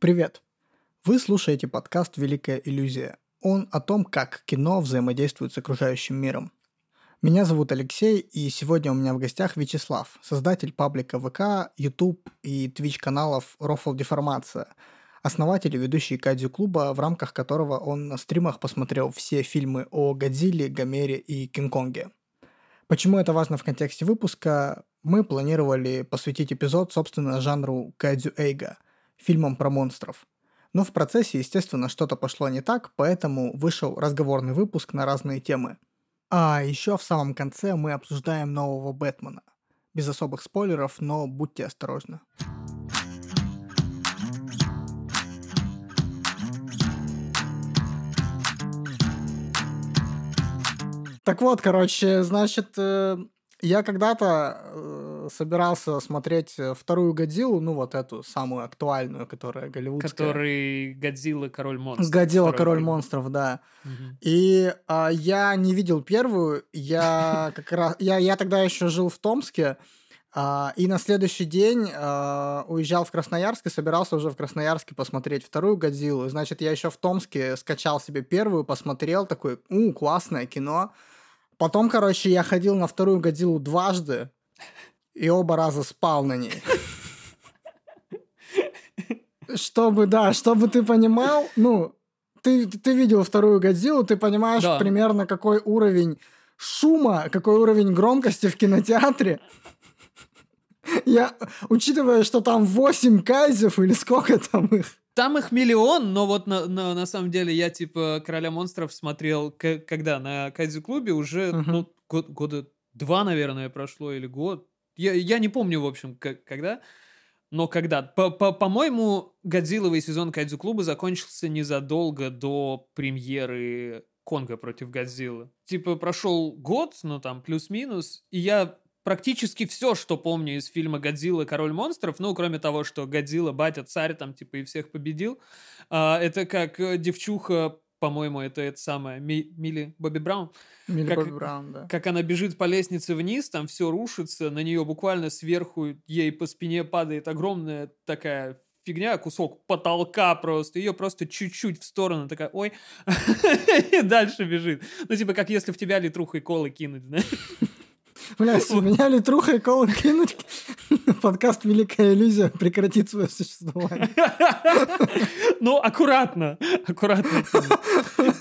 Привет! Вы слушаете подкаст «Великая иллюзия». Он о том, как кино взаимодействует с окружающим миром. Меня зовут Алексей, и сегодня у меня в гостях Вячеслав, создатель паблика ВК, YouTube и Twitch каналов Рофл Деформация, основатель и ведущий Кадзю клуба, в рамках которого он на стримах посмотрел все фильмы о Годзилле, Гомере и Кинг-Конге. Почему это важно в контексте выпуска? Мы планировали посвятить эпизод, собственно, жанру Кадзю Эйга, фильмам про монстров. Но в процессе, естественно, что-то пошло не так, поэтому вышел разговорный выпуск на разные темы. А еще в самом конце мы обсуждаем нового Бэтмена. Без особых спойлеров, но будьте осторожны. Так вот, короче, значит, э, я когда-то э, собирался смотреть э, вторую Годзиллу, ну вот эту самую актуальную, которая голливудская. Который Годзилла Король монстров. Годзилла Король монстров, да. Мгм. И а, я не видел первую, я как раз, я, я тогда еще жил в Томске, а, и на следующий день а, уезжал в Красноярск и собирался уже в Красноярске посмотреть вторую Годзиллу. Значит, я еще в Томске скачал себе первую, посмотрел, такой, у, классное кино. Потом, короче, я ходил на вторую Годзиллу дважды, и оба раза спал на ней. Чтобы, да, чтобы ты понимал, ну, ты, ты видел вторую Годзиллу, ты понимаешь Да. примерно какой уровень шума, какой уровень громкости в кинотеатре. Я, учитывая, что там 8 кайзев или сколько там их, Там их миллион, но вот на, на, на самом деле я типа Короля монстров смотрел к- когда на Кайдзю клубе уже Мгм. ну год, года два наверное прошло или год. Я, я не помню в общем к- когда, но когда. По- по- По-моему, Годзилловый сезон Кайдзю клуба закончился незадолго до премьеры Конга против Годзиллы. Типа прошел год, ну там плюс-минус, и я практически все, что помню из фильма «Годзилла. Король монстров», ну, кроме того, что Годзилла, батя, царь, там, типа, и всех победил, а, это как э, девчуха, по-моему, это это самое, Ми- Милли Бобби Браун, Милли Как- Бобби Браун, да. как она бежит по лестнице вниз, там все рушится, на нее буквально сверху ей по спине падает огромная такая фигня, кусок потолка просто, ее просто чуть-чуть в сторону, такая, ой, и дальше бежит. Ну, типа, как если в тебя литрухой колы кинуть, знаешь? Блядь, у меня литруха и колы кинуть, подкаст «Великая иллюзия» прекратит свое существование. Ну, аккуратно, аккуратно.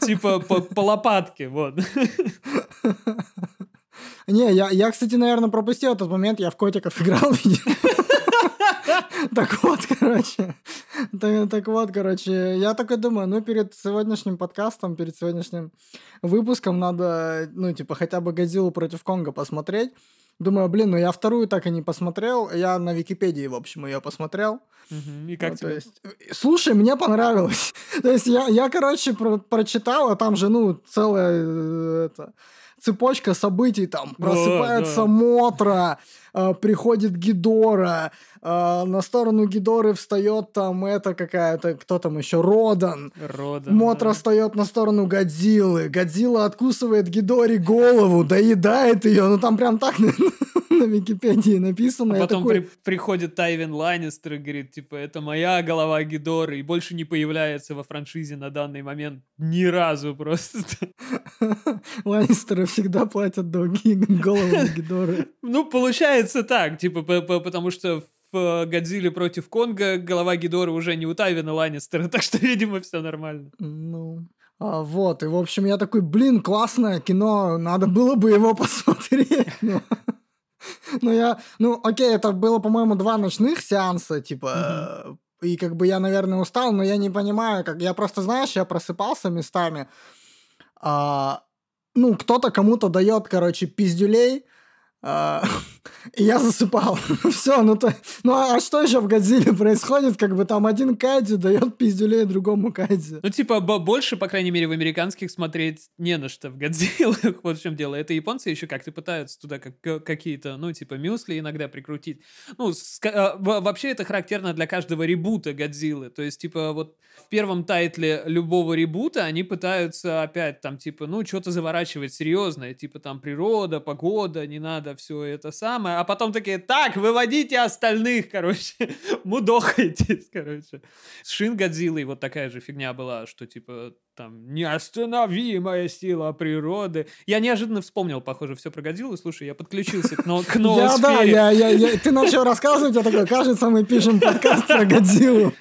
Типа по, по лопатке, вот. Не, я, я, кстати, наверное, пропустил этот момент, я в котиков играл. Так вот, короче. Так, так вот, короче, я такой думаю, ну, перед сегодняшним подкастом, перед сегодняшним выпуском надо, ну, типа, хотя бы Годзиллу против Конга посмотреть. Думаю, блин, ну я вторую так и не посмотрел. Я на Википедии, в общем, ее посмотрел. И как Ну, то тебе? есть, слушай, мне понравилось. То есть я, я короче, про- прочитал, а там же, ну, целая э, это, цепочка событий. Там просыпается да. Мотра, э, приходит Гидора, э, на сторону Гидоры встает там это какая-то, кто там еще, Родан. Рода. Мотра встает на сторону Годзиллы. Годзилла откусывает Гидоре голову, доедает ее. Ну там прям так на, Википедии написано. А потом такой, при- приходит Тайвин Ланнистер и говорит, типа, это моя голова Гидоры, и больше не появляется во франшизе на данный момент ни разу просто. Ланнистеры всегда платят долги голову Гидоры. Ну, получается так, типа, по- по- потому что в э, Годзилле против Конга голова Гидоры уже не у Тайвина Ланнистера, так что, видимо, все нормально. Ну, а, вот, и, в общем, я такой, блин, классное кино, надо было бы его посмотреть. Ну, ну, я, ну, окей, это было, по-моему, два ночных сеанса, типа, и как бы я, наверное, устал, но я не понимаю, как, я просто, знаешь, я просыпался местами, а, ну, кто-то кому-то дает, короче, пиздюлей, и я засыпал. Все, ну то... Ну а что еще в Годзилле происходит? Как бы там один кайдзи дает пиздюлей другому кайдзи. Ну, типа, бо- больше, по крайней мере, в американских смотреть не на что в Годзиллах. Вот в чем дело. Это японцы еще как-то пытаются туда как- какие-то, ну, типа, мюсли иногда прикрутить. Ну, а, во- вообще это характерно для каждого ребута Годзиллы. То есть, типа, вот в первом тайтле любого ребута они пытаются опять там, типа, ну, что-то заворачивать серьезное. Типа, там, природа, погода, не надо все это самое, а потом такие, так, выводите остальных, короче, мудохайтесь, короче. С Шин Годзиллой вот такая же фигня была, что типа там неостановимая сила природы. Я неожиданно вспомнил, похоже, все про Годзиллу. Слушай, я подключился к, но, к Я, да, я, я, я, ты начал рассказывать, я такой, кажется, мы пишем подкаст про Годзиллу.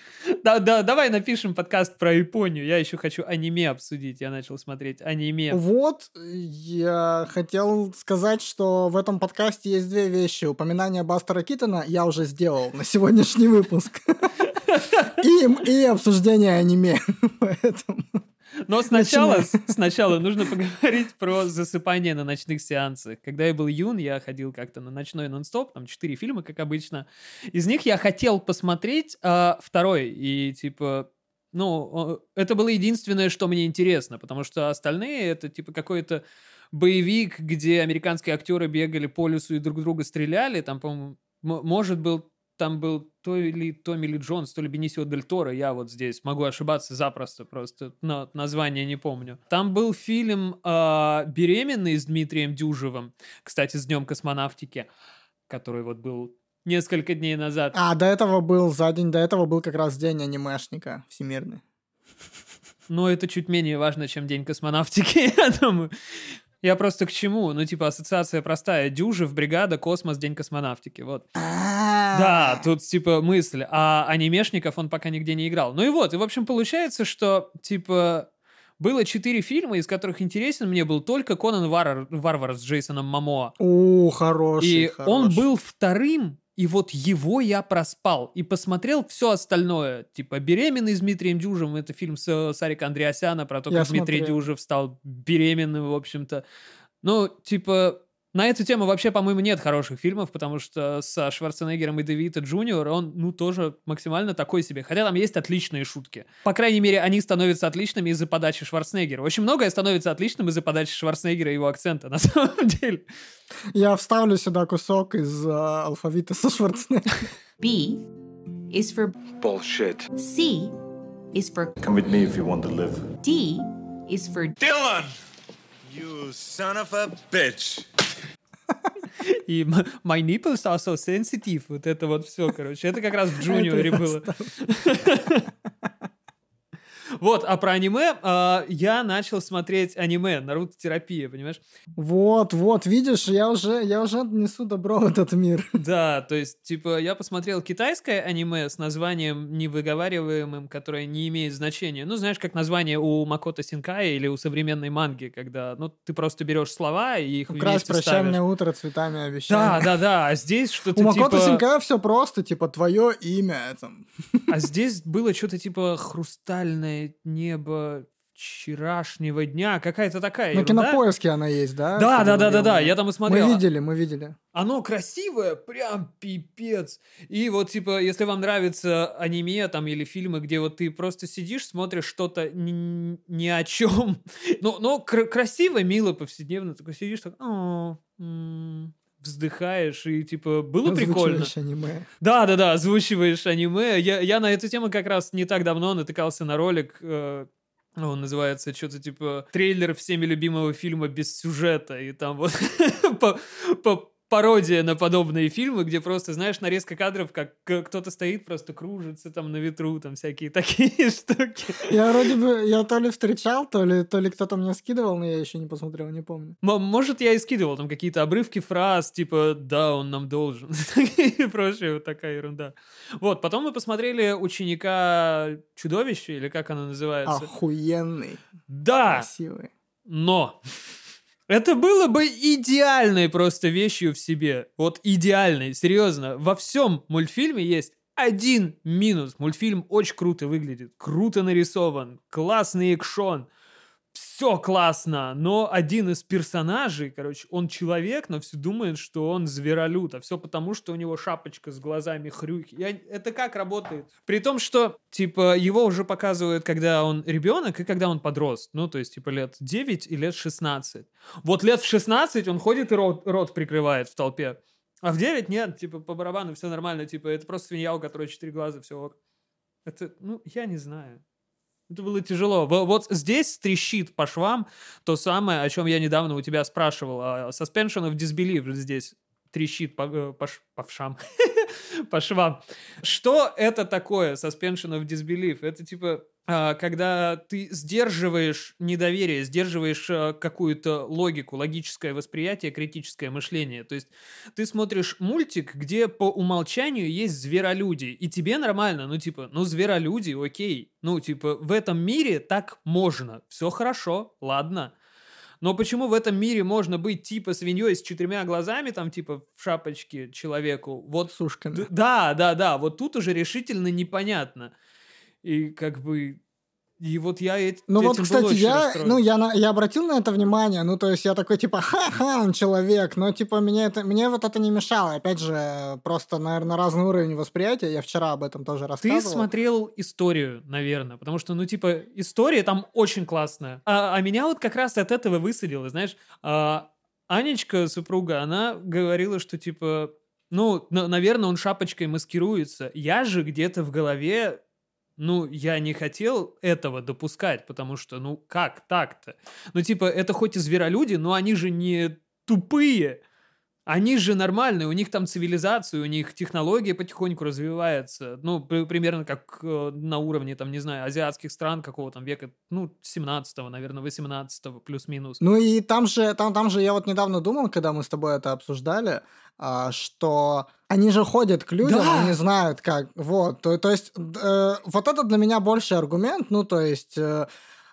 Да, да, давай напишем подкаст про Японию. Я еще хочу аниме обсудить. Я начал смотреть аниме. Вот, я хотел сказать, что в этом подкасте есть две вещи. Упоминание Бастера Китона я уже сделал на сегодняшний выпуск. И, и обсуждение аниме. Поэтому... Но сначала, сначала нужно поговорить про засыпание на ночных сеансах. Когда я был юн, я ходил как-то на ночной нон-стоп, там четыре фильма, как обычно. Из них я хотел посмотреть а, второй, и типа ну, это было единственное, что мне интересно, потому что остальные это типа какой-то боевик, где американские актеры бегали по лесу и друг друга стреляли. Там, по-моему, может был там был то ли Томми Ли Джонс, то ли Бенисио Дель Торо, я вот здесь могу ошибаться запросто, просто но название не помню. Там был фильм э, «Беременный» с Дмитрием Дюжевым, кстати, с Днем космонавтики, который вот был несколько дней назад. А, до этого был, за день до этого был как раз день анимешника всемирный. Но это чуть менее важно, чем День космонавтики, я думаю. Я просто к чему? Ну, типа, ассоциация простая. Дюжев, бригада, космос, день космонавтики. Вот. Да, тут, типа, мысль. А анимешников он пока нигде не играл. Ну и вот, и, в общем, получается, что, типа, было четыре фильма, из которых интересен мне был только Конан Варвар, Варвар с Джейсоном Мамо. О, хороший, И хороший. он был вторым, и вот его я проспал. И посмотрел все остальное. Типа «Беременный» с Дмитрием Дюжем. Это фильм с Сарика Андреасяна про то, Я как Дмитрий смотрел. Дюжев стал беременным, в общем-то. Ну, типа, на эту тему вообще, по-моему, нет хороших фильмов, потому что со Шварценеггером и Девита Джуниор он, ну, тоже максимально такой себе. Хотя там есть отличные шутки. По крайней мере, они становятся отличными из-за подачи Шварценеггера. Очень многое становится отличным из-за подачи Шварценеггера и его акцента, на самом деле. Я вставлю сюда кусок из а, алфавита со Шварценеггером. B is for Bullshit. C is for Come with me if you want to live. D is for Dylan! You son of a bitch. И my nipples are so sensitive. Вот это вот все, короче. Это как раз в Джуниоре Это я было. Вот, а про аниме а, я начал смотреть аниме, Наруто-терапия, понимаешь? Вот, вот, видишь, я уже, я уже несу добро в этот мир. Да, то есть, типа, я посмотрел китайское аниме с названием невыговариваемым, которое не имеет значения. Ну, знаешь, как название у Макото Синкая или у современной манги, когда, ну, ты просто берешь слова и их Украсть вместе прощальное ставишь. утро цветами Да, обещания. да, да, а здесь что-то У Макото типа... Синкая все просто, типа, твое имя. Там. А здесь было что-то типа хрустальное небо вчерашнего дня, какая-то такая На ерунда. кинопоиске она есть, да? Да, да, да, да, да, я там и смотрел. Мы видели, мы видели. Оно красивое, прям пипец. И вот, типа, если вам нравится аниме там или фильмы, где вот ты просто сидишь, смотришь что-то ни, ни о чем, но, но кр- красиво, мило, повседневно, такой сидишь, так, вздыхаешь, и, типа, было прикольно. Аниме. Да, да, да, озвучиваешь аниме. Я, я на эту тему как раз не так давно натыкался на ролик. э, он называется что-то типа трейлер всеми любимого фильма без сюжета. И там вот по- по- пародия на подобные фильмы, где просто, знаешь, нарезка кадров, как кто-то стоит, просто кружится там на ветру, там всякие такие штуки. Я вроде бы, я то ли встречал, то ли, то ли кто-то мне скидывал, но я еще не посмотрел, не помню. М- Может, я и скидывал там какие-то обрывки фраз, типа «да, он нам должен» и прочая вот такая ерунда. Вот, потом мы посмотрели «Ученика чудовища», или как оно называется. Охуенный, Да, красивый. но это было бы идеальной просто вещью в себе. Вот идеальной, серьезно. Во всем мультфильме есть один минус. Мультфильм очень круто выглядит, круто нарисован, классный экшон. Все классно, но один из персонажей, короче, он человек, но все думает, что он зверолюд, а все потому, что у него шапочка с глазами хрюки. Я... Это как работает? При том, что, типа, его уже показывают, когда он ребенок и когда он подрос. Ну, то есть, типа, лет 9 и лет 16. Вот лет в 16 он ходит и рот, рот прикрывает в толпе. А в 9 нет, типа, по барабану все нормально, типа, это просто свинья, у которой 4 глаза, все ок. Это, ну, я не знаю. Это было тяжело. Во- Вот здесь трещит по швам то самое, о чем я недавно у тебя спрашивал. а Suspension of Disbelief здесь трещит по, э, по, по вшам, по швам. Что это такое suspension of disbelief? Это типа когда ты сдерживаешь недоверие, сдерживаешь а, какую-то логику, логическое восприятие, критическое мышление. То есть ты смотришь мультик, где по умолчанию есть зверолюди, и тебе нормально, ну типа, ну зверолюди, окей, ну типа в этом мире так можно, все хорошо, ладно. Но почему в этом мире можно быть типа свиньей с четырьмя глазами, там типа в шапочке человеку? Вот с ушками. Д- Да, да, да, вот тут уже решительно непонятно. И как бы... И вот я эт- Ну вот, этим был кстати, я, ну, я, на- я обратил на это внимание, ну, то есть я такой, типа, ха-ха, он человек, но, типа, мне, это, мне вот это не мешало. Опять же, просто, наверное, разный уровень восприятия, я вчера об этом тоже Ты рассказывал. смотрел историю, наверное, потому что, ну, типа, история там очень классная. А, а меня вот как раз от этого высадило, знаешь. А, Анечка, супруга, она говорила, что, типа, ну, на- наверное, он шапочкой маскируется. Я же где-то в голове, ну, я не хотел этого допускать, потому что, ну, как так-то? Ну, типа, это хоть и зверолюди, но они же не тупые. Они же нормальные, у них там цивилизация, у них технология потихоньку развивается. Ну, при- примерно как э, на уровне, там, не знаю, азиатских стран какого там века, ну, 17-го, наверное, 18-го, плюс-минус. Ну и там же, там, там же я вот недавно думал, когда мы с тобой это обсуждали, а, что они же ходят к людям, Да! они знают как, вот, то, то есть э, вот это для меня больший аргумент, ну то есть, э,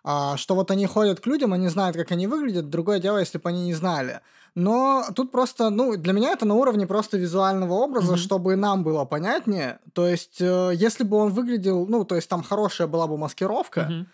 а, что вот они ходят к людям, они знают, как они выглядят, другое дело, если бы они не знали. Но тут просто, ну, для меня это на уровне просто визуального образа, Мгм. чтобы нам было понятнее. То есть, э, если бы он выглядел, ну, то есть там хорошая была бы маскировка, Мгм.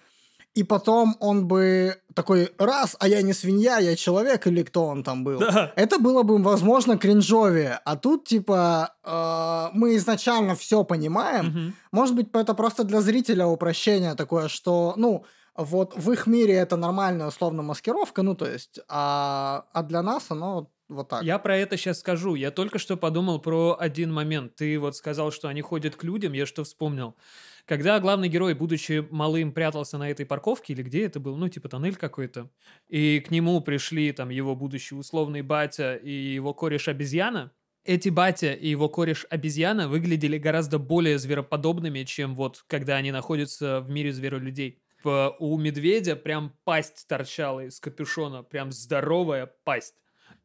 и потом он бы такой, раз, а я не свинья, я человек, или кто он там был. Да. Это было бы, возможно, кринжовее. А тут, типа, э, мы изначально все понимаем. Мгм. Может быть, это просто для зрителя упрощение такое, что, ну, вот в их мире это нормальная условно маскировка, ну, то есть, а, а для нас оно вот так. Я про это сейчас скажу. Я только что подумал про один момент. Ты вот сказал, что они ходят к людям, я что вспомнил. Когда главный герой, будучи малым, прятался на этой парковке, или где это был, ну, типа тоннель какой-то, и к нему пришли там его будущий условный батя и его кореш-обезьяна, эти батя и его кореш-обезьяна выглядели гораздо более звероподобными, чем вот когда они находятся в мире зверолюдей. П- У медведя прям пасть торчала из капюшона, прям здоровая пасть.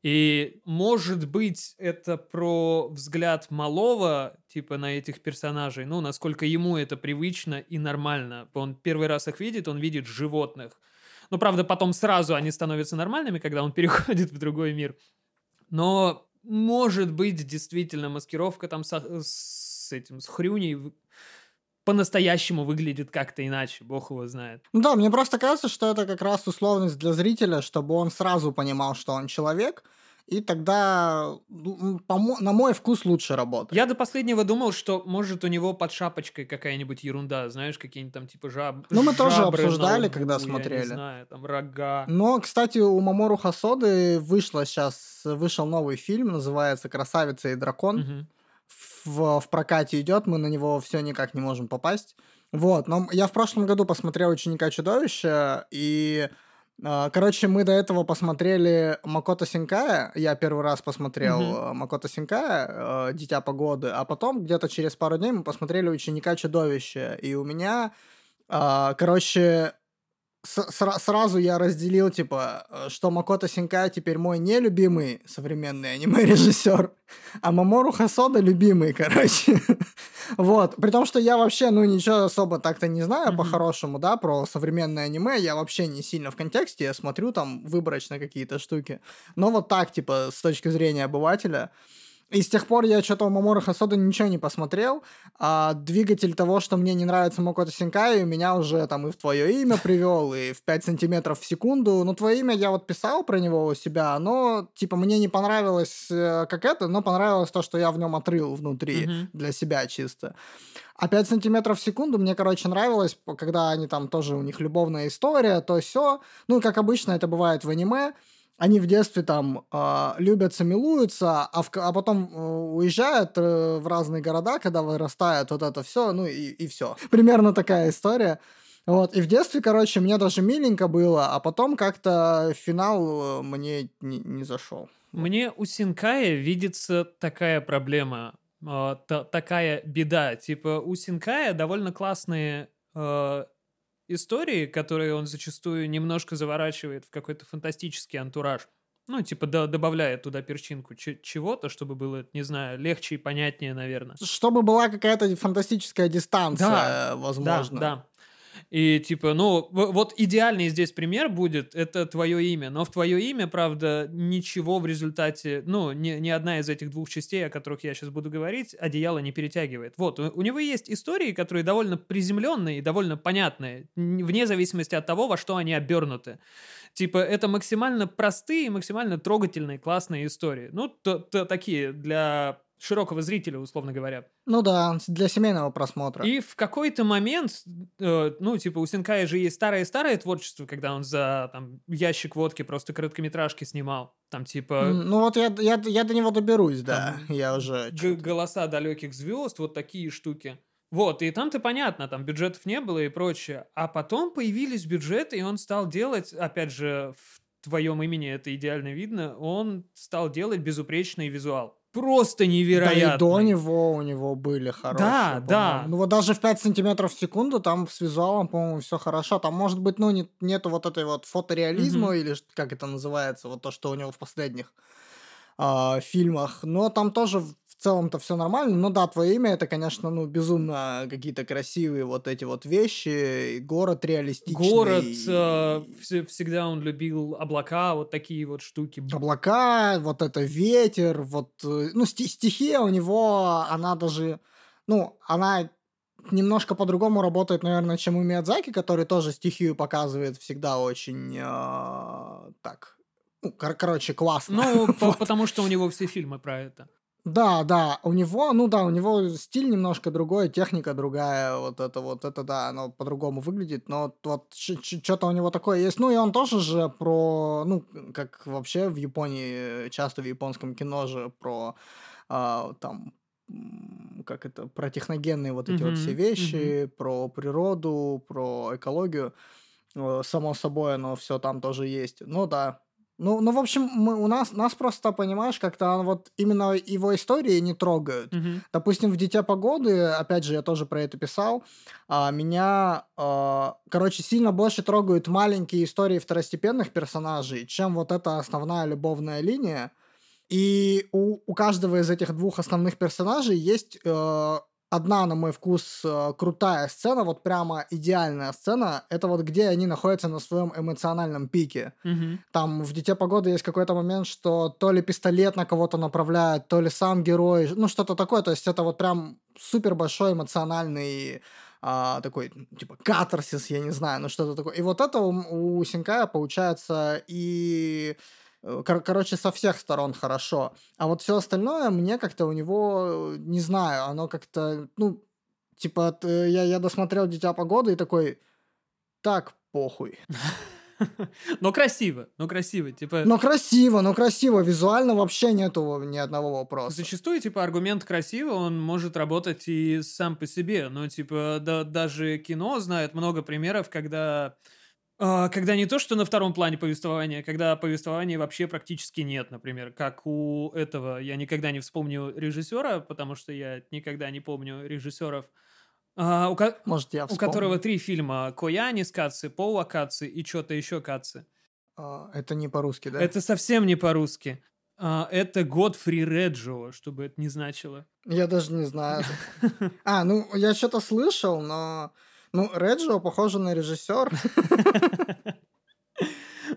И, может быть, это про взгляд малого, типа, на этих персонажей, ну, насколько ему это привычно и нормально. Он первый раз их видит, он видит животных. Ну, правда, потом сразу они становятся нормальными, когда он переходит в другой мир. Но, может быть, действительно, маскировка там со- с этим, с хрюней по-настоящему выглядит как-то иначе, бог его знает. Ну да, мне просто кажется, что это как раз условность для зрителя, чтобы он сразу понимал, что он человек, и тогда, ну, на мой вкус, лучше работает. Я до последнего думал, что может у него под шапочкой какая-нибудь ерунда, знаешь, какие-нибудь там типа жаб... Ну, мы тоже жабры на обсуждали, лбу, когда я смотрели. не знаю, там рога. Но, кстати, у Мамору Хасоды вышло сейчас, вышел новый фильм, называется «Красавица и дракон». Мгм. В, в прокате идет, мы на него все никак не можем попасть. Вот, но я в прошлом году посмотрел «Ученика чудовища», и, э, короче, мы до этого посмотрели Макото Синкая, я первый раз посмотрел э, Макото Синкая, э, «Дитя погоды», а потом где-то через пару дней мы посмотрели «Ученика чудовища», и у меня, э, короче, сра- сразу я разделил, типа, э, что Макото Синкай теперь мой нелюбимый современный аниме-режиссер, а Мамору Хасода любимый, короче. вот. При том, что я вообще, ну, ничего особо так-то не знаю Мгм. по-хорошему, да, про современное аниме. Я вообще не сильно в контексте, я смотрю там выборочно какие-то штуки. Но вот так, типа, с точки зрения обывателя. И с тех пор я что-то у Мамору Хасода ничего не посмотрел, а двигатель того, что мне не нравится Макото Синкай, меня уже там и в твое имя привел, и в 5 сантиметров в секунду. Ну, твое имя я вот писал про него у себя, но, типа, мне не понравилось э, как это, но понравилось то, что я в нем отрыл внутри Мгм. для себя чисто. А 5 сантиметров в секунду мне, короче, нравилось, когда они там тоже, у них любовная история, то все. Ну, как обычно это бывает в аниме, они в детстве там а, любятся, милуются, а, в а потом э, уезжают э, в разные города, когда вырастают вот это все, ну и, и все. Примерно такая история. Вот, и в детстве, короче, мне даже миленько было, а потом как-то финал э, мне не, не зашел. Мне у Синкая видится такая проблема, а, та- такая беда. Типа у Синкая довольно классные а, истории, которые он зачастую немножко заворачивает в какой-то фантастический антураж. Ну, типа, да, добавляет туда перчинку че- чего-то, чтобы было, не знаю, легче и понятнее, наверное. Чтобы была какая-то фантастическая дистанция, Да, возможно. Да, да. И типа, ну, вот идеальный здесь пример будет, это твое имя. Но в твое имя, правда, ничего в результате, ну, ни, ни одна из этих двух частей, о которых я сейчас буду говорить, одеяло не перетягивает. Вот, у, у него есть истории, которые довольно приземленные и довольно понятные, вне зависимости от того, во что они обернуты. Типа, это максимально простые, максимально трогательные, классные истории. Ну, то- то такие для широкого зрителя, условно говоря. Ну да, для семейного просмотра. И в какой-то момент, э, ну, типа, у Синкая же есть старое-старое творчество, когда он за там, ящик водки просто короткометражки снимал. Там, типа, Ну вот я, я, я до него доберусь, да. Там Я уже... голоса далеких звезд, вот такие штуки. Вот, и там-то понятно, там бюджетов не было и прочее. А потом появились бюджеты, и он стал делать, опять же, в твоем имени это идеально видно, он стал делать безупречный визуал. Просто невероятно. Да и до него у него были хорошие. Да, да. Ну вот даже в 5 сантиметров в секунду там с визуалом, по-моему, все хорошо. Там, может быть, ну, не- нету вот этой вот фотореализма, Мгм. или как это называется, вот то, что у него в последних а, фильмах. Но там тоже целом-то все нормально. Ну да, твое имя это, конечно, ну, безумно какие-то красивые вот эти вот вещи. Город реалистичный. Город, э, вс- всегда он любил облака, вот такие вот штуки. облака, вот это ветер, вот, э, ну, сти- стихия у него, она даже, ну, она немножко по-другому работает, наверное, чем у Миядзаки, который тоже стихию показывает всегда очень, э, так, ну, кор- короче, классно. Ну, по- Вот. потому что у него все фильмы про это. Да, да, у него, ну да, у него стиль немножко другой, техника другая, вот это вот, это да, оно по-другому выглядит, но вот что-то у него такое есть. Ну и он тоже же про, ну, как вообще в Японии, э, часто в японском кино же про а, там как это, про техногенные вот эти вот все вещи, про природу, про экологию. Э, Само собой, оно все там тоже есть. Ну да, ну, ну, в общем, мы, у нас, нас просто, понимаешь, как-то вот именно его истории не трогают. Мгм. Допустим, в «Дитя погоды», опять же, я тоже про это писал, а, меня, а, короче, сильно больше трогают маленькие истории второстепенных персонажей, чем вот эта основная любовная линия. И у, у каждого из этих двух основных персонажей есть э, одна, на мой вкус, э, крутая сцена, вот прямо идеальная сцена. Это вот где они находятся на своем эмоциональном пике. Мгм. Там в «Дитя погоды» есть какой-то момент, что то ли пистолет на кого-то направляет, то ли сам герой, ну что-то такое. То есть это вот прям супер большой эмоциональный а, такой, типа, катарсис, я не знаю, ну что-то такое. И вот это у, у Синкая получается и... э, кор- Короче, со всех сторон хорошо. А вот все остальное мне как-то у него, э, не знаю, оно как-то, ну, типа, т- я, я досмотрел «Дитя погоды» и такой, так, похуй. Но красиво, но красиво. Типа, Но красиво, но красиво. Визуально вообще нету ни одного вопроса. Зачастую, типа, аргумент красиво, он может работать и сам по себе. Но, типа, да- даже кино знает много примеров, когда... а, когда не то, что на втором плане повествования, когда повествования вообще практически нет, например, как у этого, я никогда не вспомню режиссера, потому что я никогда не помню режиссеров, а, у, ко- Может, я у которого три фильма «Кояни» с Каци, «Поуа Каци» и что-то еще Каци. А, Это не по-русски, да? Это совсем не по-русски. А, это Годфри Реджио, чтобы это не значило. Я даже не знаю. А, ну, я что-то слышал, но... Ну, Реджио похоже на режиссер.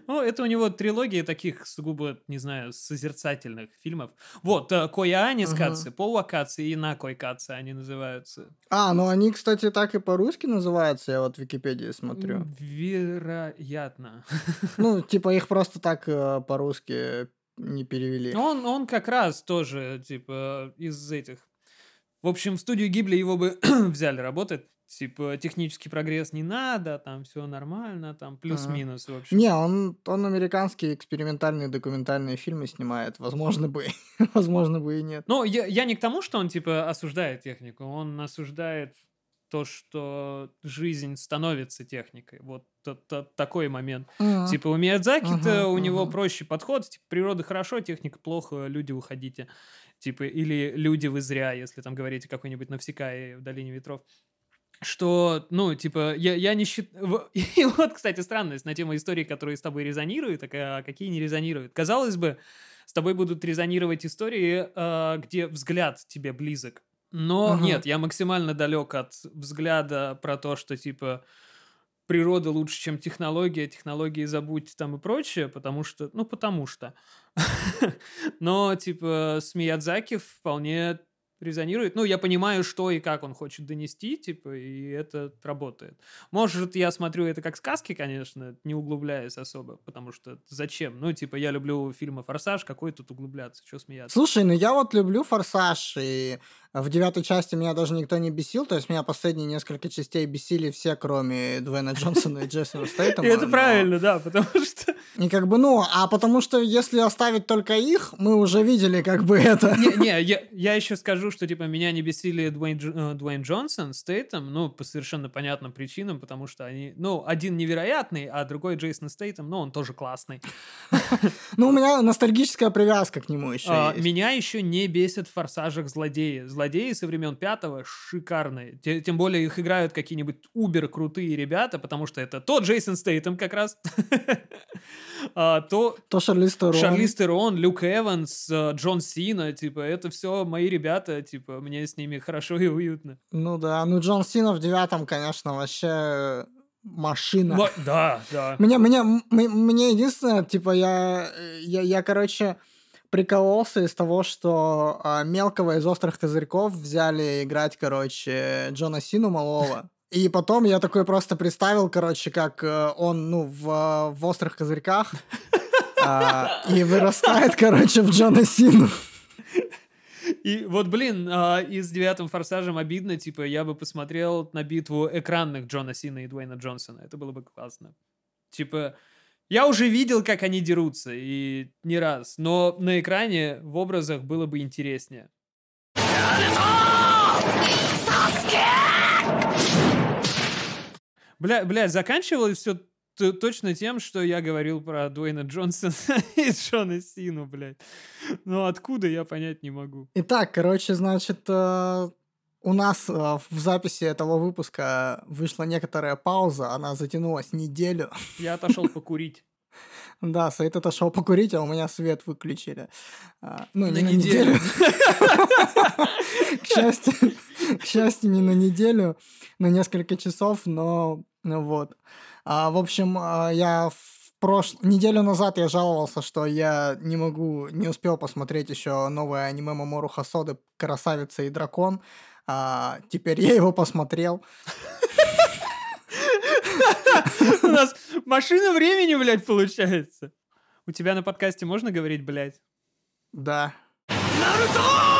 Ну, это у него трилогия таких сугубо, не знаю, созерцательных фильмов. Вот, э, Кояани с. Каци, Поуа Каци и Накой Каци они называются. А, ну они, кстати, так и по-русски называются, я вот в Википедии смотрю. Вероятно. Ну, типа их просто так э, по-русски не перевели. Он, он как раз тоже, типа, из этих... В общем, в студию Гибли его бы взяли работать. Типа, технический прогресс не надо, там все нормально, там плюс-минус, в общем. Не, он, он американские экспериментальные документальные фильмы снимает. Возможно бы, возможно бы и нет. Ну, я, я не к тому, что он, типа, осуждает технику, он осуждает то, что жизнь становится техникой. Вот т- т- такой момент. Мгм. Типа у Миядзаки-то Мгм, у него мгм. проще подход. Типа, природа хорошо, техника плохо, люди уходите. Типа, или люди вы зря, если там говорите какой-нибудь Навсекай в Долине Ветров. Что, ну, типа, я, я не считаю... И вот, кстати, странность на тему истории, которые с тобой резонируют, а какие не резонируют. Казалось бы, с тобой будут резонировать истории, а, где взгляд тебе близок. Но Мгм. нет, я максимально далек от взгляда про то, что, типа, природа лучше, чем технология, технологии забудь там и прочее, потому что, ну, потому что. Но, типа, с Миядзаки вполне резонирует. Ну, я понимаю, что и как он хочет донести, типа, и это работает. Может, я смотрю это как сказки, конечно, не углубляясь особо, потому что зачем? Ну, типа, я люблю фильмы «Форсаж», какой тут углубляться, что смеяться? Слушай, ну я вот люблю «Форсаж», и в девятой части меня даже никто не бесил, то есть меня последние несколько частей бесили все, кроме Дуэйна Джонсона и Джейсона И Стейтема. это но- правильно, да, потому что... И как бы, ну, а потому что если оставить только их, мы уже видели как бы это. Не, я еще скажу, что типа меня не бесили Дуэйн, Дж- э, Дуэйн Джонсон с Тейтом, ну, по совершенно понятным причинам, потому что они, ну, один невероятный, а другой Джейсон Стейтом, ну, он тоже классный. Ну, у меня ностальгическая привязка к нему еще А, меня еще не бесит в форсажах злодеи. Злодеи со времен пятого шикарные. Те- Тем более их играют какие-нибудь убер крутые ребята, потому что это то Джейсон Стейтем как раз, а, то То Шарлиз Терон. Шарлиз Терон, Люк Эванс, э, Джон Сина, типа, это все мои ребята, типа, мне с ними хорошо и уютно. Ну да, ну Джон Сина в девятом, конечно, вообще машина. Ма- Да, да. Мне, мне, мне единственное, типа, я, я, я, короче, прикололся из того, что а, мелкого из острых козырьков взяли играть, короче, Джона Сину малого. И потом я такой просто представил, короче, как э, он, ну, в, в острых козырьках а, и вырастает, короче, в Джона Сину. И вот, блин, а, и с девятым форсажем обидно, типа, я бы посмотрел на битву экранных Джона Сина и Дуэйна Джонсона. Это было бы классно. Типа, я уже видел, как они дерутся, и не раз. Но на экране в образах было бы интереснее. Бля, бля, заканчивалось все точно тем, что я говорил про Дуэйна Джонсона и Джона Сину, блядь. Ну откуда, я понять не могу. Итак, короче, значит, э, у нас э, в записи этого выпуска вышла некоторая пауза, она затянулась неделю. Я отошел покурить. Да, Саид отошел покурить, а у меня свет выключили. А, Ну, На не на неделю. неделю. К счастью, к счастью, не на неделю, на несколько часов, но ну вот. А, В общем, а, я в прошлую неделю назад я жаловался, что я не могу, не успел посмотреть еще новое аниме Мамору Хасоды «Красавица и дракон». А, теперь я его посмотрел. У нас машина времени, блядь, получается. У тебя на подкасте можно говорить, блядь? Да. А,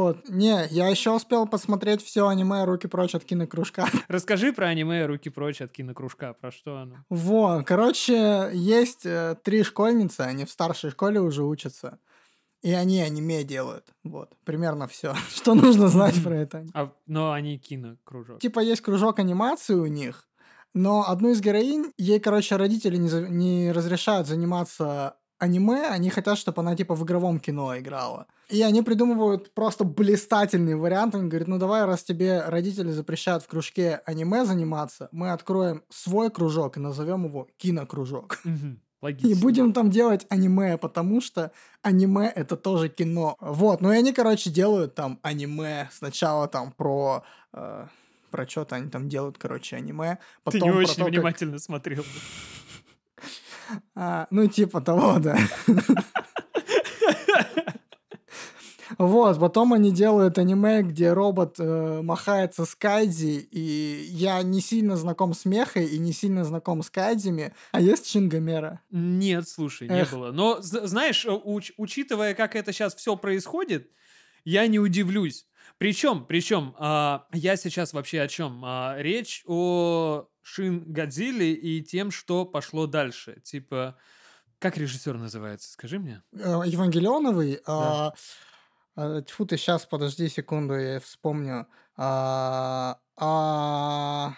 вот. Не, я еще успел посмотреть все аниме «Руки прочь от кинокружка». Расскажи про аниме «Руки прочь от кинокружка». Про что оно? Во, короче, есть э, три школьницы, они в старшей школе уже учатся. И они аниме делают. Вот, примерно все, что нужно знать про это. А, но они кинокружок. Типа есть кружок анимации у них, но одну из героинь, ей, короче, родители не, за- не разрешают заниматься аниме, они хотят, чтобы она типа в игровом кино играла. И они придумывают просто блистательный вариант. Они говорят, ну давай, раз тебе родители запрещают в кружке аниме заниматься, мы откроем свой кружок и назовем его кинокружок. И Логично. будем там делать аниме, потому что аниме это тоже кино. Вот, ну и они, короче, делают там аниме. Сначала там про... э, про что-то они там делают, короче, аниме. Ты Потом не про очень то, как- внимательно смотрел. А, ну, типа того, да. Вот, потом они делают аниме, где робот э, махается с Кайдзи, и я не сильно знаком с Мехой и не сильно знаком с Кайдзями, а есть Шингамера. Нет, слушай, не Эх. было. Но, знаешь, э, уч- учитывая, как это сейчас все происходит, я не удивлюсь. Причем, причем, а, я сейчас вообще о чем? А, речь о Шин Годзилле и тем, что пошло дальше. Типа, как режиссер называется, скажи мне? Э, Евангелионовый, а, А, тьфу ты, сейчас, подожди секунду, я вспомню. А, а,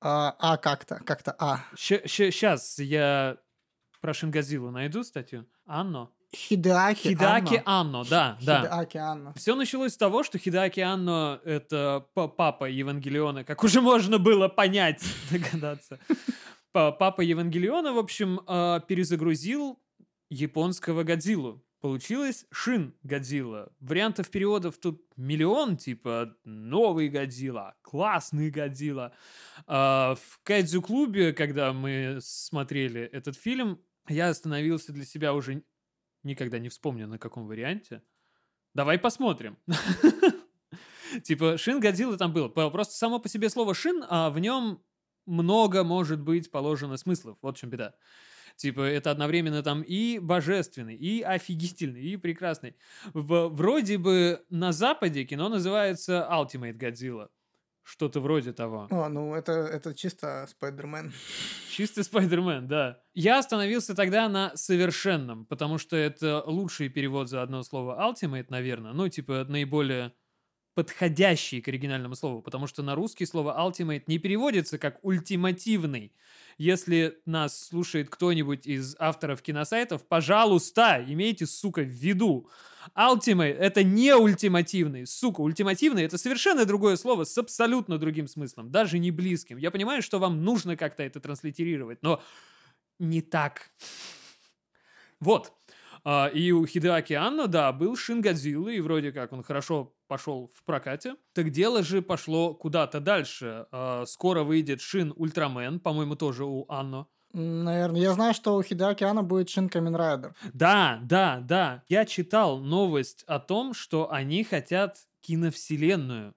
а, а как-то, как-то, а. Сейчас я про Шингадзилу найду статью. Анно. Хидеаки Хидаки Анно. Анно, да, да. Анно. Все началось с того, что Хидаки Анно — это па- папа Евангелиона, как уже можно было понять, догадаться. Па- Папа Евангелиона, в общем, а, перезагрузил японского Годзиллу. Получилось Шин Годзилла. Вариантов переводов тут миллион, типа новый Годзилла, классный Годзилла. А, В Кайдзю-клубе, когда мы смотрели этот фильм, я остановился для себя уже никогда не вспомню, на каком варианте. Давай посмотрим. Типа, Шин Годзилла там был. Просто само по себе слово Шин, а в нем много может быть положено смыслов. Вот в чем беда. Типа, это одновременно там и божественный, и офигительный, и прекрасный. В- вроде бы на Западе кино называется Ultimate Godzilla. Что-то вроде того. О, ну это, это чисто Спайдермен. Чистый Спайдермен, да. Я остановился тогда на совершенном, потому что это лучший перевод за одно слово Ultimate, наверное. Ну, типа, наиболее подходящий к оригинальному слову, потому что на русский слово ultimate не переводится как ультимативный. Если нас слушает кто-нибудь из авторов киносайтов, пожалуйста, имейте, сука, в виду. Ultimate — это не ультимативный. Сука, ультимативный — это совершенно другое слово с абсолютно другим смыслом, даже не близким. Я понимаю, что вам нужно как-то это транслитерировать, но не так. Вот. А, и у Хидеаки Анно, да, был Шин Годзилла, и вроде как он хорошо пошел в прокате. Так дело же пошло куда-то дальше. А, скоро выйдет Шин Ультрамен, по-моему, тоже у Анно. Наверное. Я знаю, что у Хидеаки Анно будет Шин Камен Райдер. Да, да, да. Я читал новость о том, что они хотят киновселенную.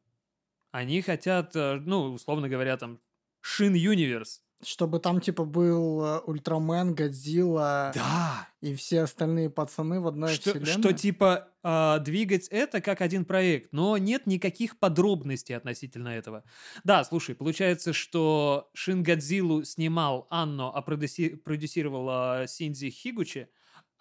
Они хотят, э, ну, условно говоря, там, Шин Юниверс. Чтобы там, типа, был э, Ультрамен, Годзилла Да. и все остальные пацаны в одной Что, вселенной. что типа а, двигать это как один проект, но нет никаких подробностей относительно этого. Да, слушай, получается, что Шин Годзиллу снимал Анно, а продюси- продюсировала Синдзи Хигучи,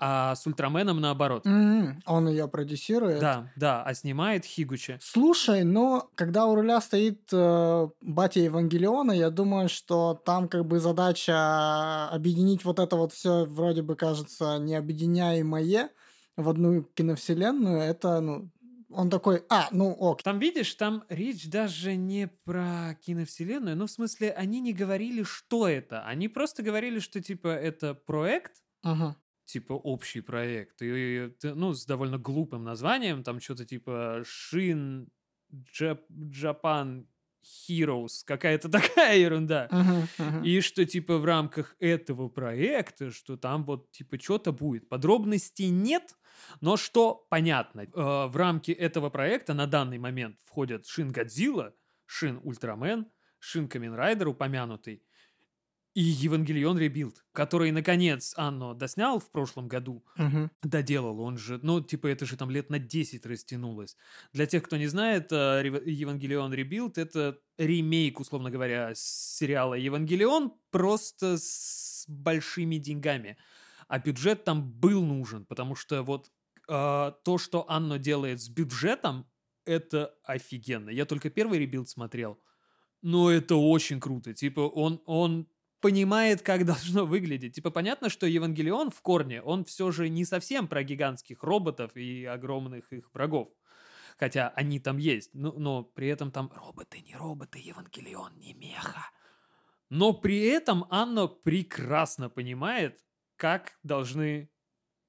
а с Ультраменом наоборот. М, Он ее продюсирует. Да, да, а снимает Хигучи. Слушай, но когда у руля стоит э, батя Евангелиона, я думаю, что там как бы задача объединить вот это вот все вроде бы кажется необъединяемое в одну киновселенную. Это, ну, он такой, а, ну ок. Там, видишь, там речь даже не про киновселенную, ну, в смысле, они не говорили, что это. Они просто говорили, что, типа, это проект, Ага. Типа общий проект, и, ну, с довольно глупым названием, там что-то типа Jap- Japan Heroes, какая-то такая ерунда. Мгм, мгм. И что, типа, в рамках этого проекта, что там вот, типа, что-то будет. Подробностей нет, но что понятно. Э, в рамки этого проекта на данный момент входят Шин Годзилла, Шин Ультрамен, Шин Камен Райдер упомянутый, и Евангелион Rebuild, который, наконец, Анно доснял в прошлом году, Мгм. доделал, он же, ну, типа, это же там лет на 10 растянулось. Для тех, кто не знает, э, Евангелион Rebuild — это ремейк, условно говоря, сериала Евангелион, просто с большими деньгами. А бюджет там был нужен, потому что вот э, то, что Анно делает с бюджетом, это офигенно. Я только первый rebuild смотрел, но это очень круто. Типа, он, он понимает, как должно выглядеть. Типа, понятно, что Евангелион в корне, он все же не совсем про гигантских роботов и огромных их врагов. Хотя они там есть, но, но при этом там роботы, не роботы, Евангелион, не меха. Но при этом Анна прекрасно понимает, как должны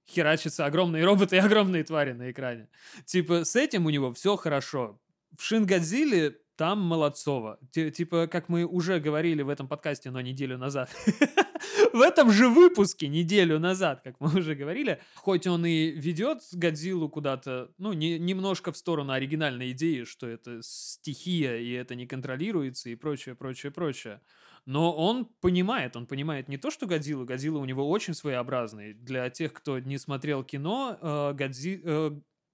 херачиться огромные роботы и огромные твари на экране. Типа, с этим у него все хорошо. В Шингадзиле там Молодцова. Ти- Типа, как мы уже говорили в этом подкасте, но неделю назад. В этом же выпуске неделю назад, как мы уже говорили, хоть он и ведет Годзиллу куда-то, ну, не- немножко в сторону оригинальной идеи, что это стихия, и это не контролируется, и прочее, прочее, прочее. Но он понимает, он понимает не то, что Годзилла, Годзилла у него очень своеобразный. Для тех, кто не смотрел кино, э, Годзи- э,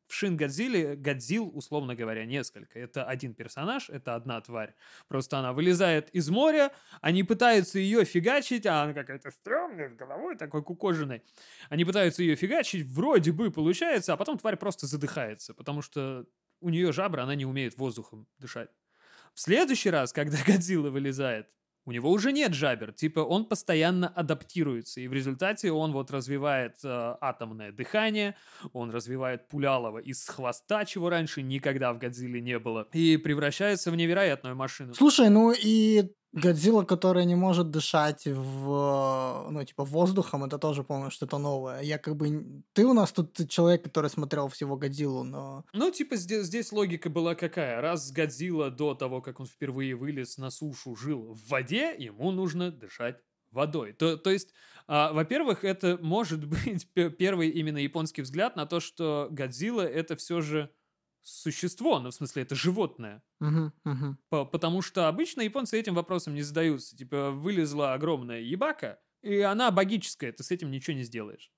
в Шин Годзилле Годзилл, условно говоря, несколько. Это один персонаж, это одна тварь. Просто она вылезает из моря, они пытаются ее фигачить, а она какая-то стрёмная, с головой такой кукоженной. Они пытаются ее фигачить, вроде бы получается, а потом тварь просто задыхается, потому что у нее жабра, она не умеет воздухом дышать. В следующий раз, когда Годзилла вылезает, у него уже нет жабер, типа он постоянно адаптируется, и в результате он вот развивает э, атомное дыхание, он развивает пулялова из хвоста, чего раньше никогда в Годзилле не было, и превращается в невероятную машину. Слушай, ну и Годзилла, которая не может дышать в, ну, типа, воздухом, это тоже, по-моему, что-то новое. Я как бы... Ты у нас тут человек, который смотрел всего Годзиллу, но... Ну, типа, здесь, здесь логика была какая? Раз Годзилла до того, как он впервые вылез на сушу, жил в воде, ему нужно дышать водой. То, то есть, а, во-первых, это может быть пе- первый именно японский взгляд на то, что Годзилла это все же существо, ну, в смысле, это животное. Мгм. По- Потому что обычно японцы этим вопросом не задаются. Типа, вылезла огромная ебака, и она богическая, ты с этим ничего не сделаешь.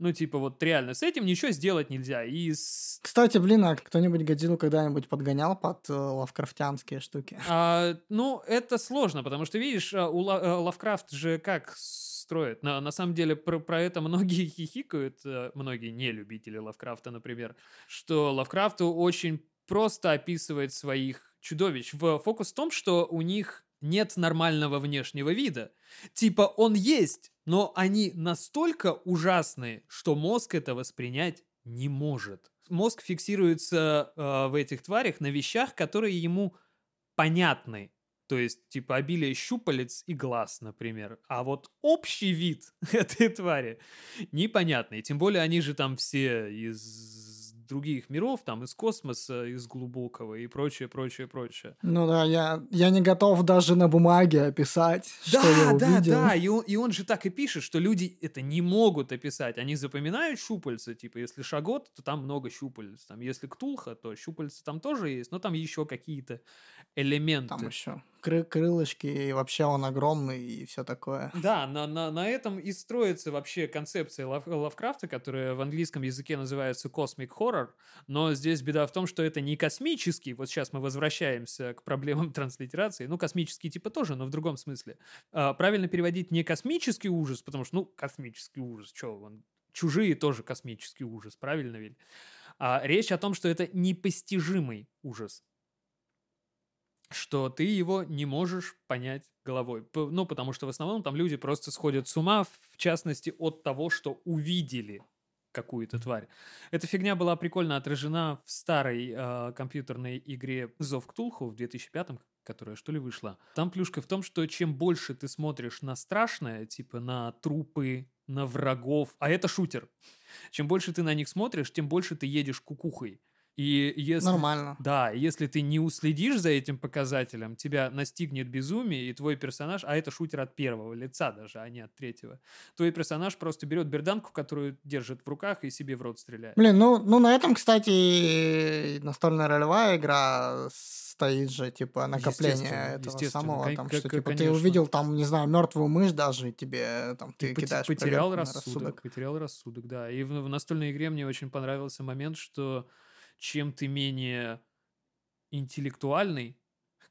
Ну, типа, вот реально, с этим ничего сделать нельзя. И с Кстати, блин, а кто-нибудь Годзиллу когда-нибудь подгонял под э, лавкрафтянские штуки? А, ну, это сложно, потому что, видишь, а, у Ла- э, Лавкрафт же как строит? На, на самом деле про, про это многие хихикают, э, многие не любители Лавкрафта, например, что Лавкрафту очень просто описывает своих чудовищ. В, фокус в том, что у них нет нормального внешнего вида. Типа он есть, но они настолько ужасные, что мозг это воспринять не может. Мозг фиксируется э, в этих тварях на вещах, которые ему понятны. То есть, типа, обилие щупалец и глаз, например. А вот общий вид этой твари непонятный. Тем более, они же там все из других миров, там из космоса, из глубокого и прочее, прочее, прочее. Ну да, я, я не готов даже на бумаге описать, что я да, увидел. да, и он, и он же так и пишет, что люди это не могут описать. Они запоминают щупальца, типа, если шагот, то там много щупалец. Там, если ктулха, то щупальца там тоже есть, но там еще какие-то элементы. Там еще кры- крылышки, и вообще он огромный, и все такое. Да, на, на, на этом и строится вообще концепция Лав- Лавкрафта, которая в английском языке называется cosmic horror, но здесь беда в том, что это не космический, вот сейчас мы возвращаемся к проблемам транслитерации, ну, космический типа тоже, но в другом смысле. А, правильно переводить не космический ужас, потому что, ну, космический ужас, что он, чужие тоже космический ужас, правильно ведь? А речь о том, что это непостижимый ужас что ты его не можешь понять головой. Ну, потому что в основном там люди просто сходят с ума, в частности, от того, что увидели какую-то тварь. Эта фигня была прикольно отражена в старой э, компьютерной игре Зов Ктулху в 2005 которая что ли вышла. Там плюшка в том, что чем больше ты смотришь на страшное, типа на трупы, на врагов, а это шутер, чем больше ты на них смотришь, тем больше ты едешь кукухой. И если... Нормально. Да, если ты не уследишь за этим показателем, тебя настигнет безумие, и твой персонаж, а это шутер от первого лица даже, а не от третьего, твой персонаж просто берет берданку, которую держит в руках, и себе в рот стреляет. Блин, ну, ну на этом, кстати, настольная ролевая игра стоит же, типа, накопление Естественно, этого естественно, самого, там, к- что, типа, ты конечно. увидел там, не знаю, мертвую мышь даже, и тебе, там, ты поте- кидаешь потерял на рассудок, потерял рассудок, да. И в, в настольной игре мне очень понравился момент, что чем ты менее интеллектуальный,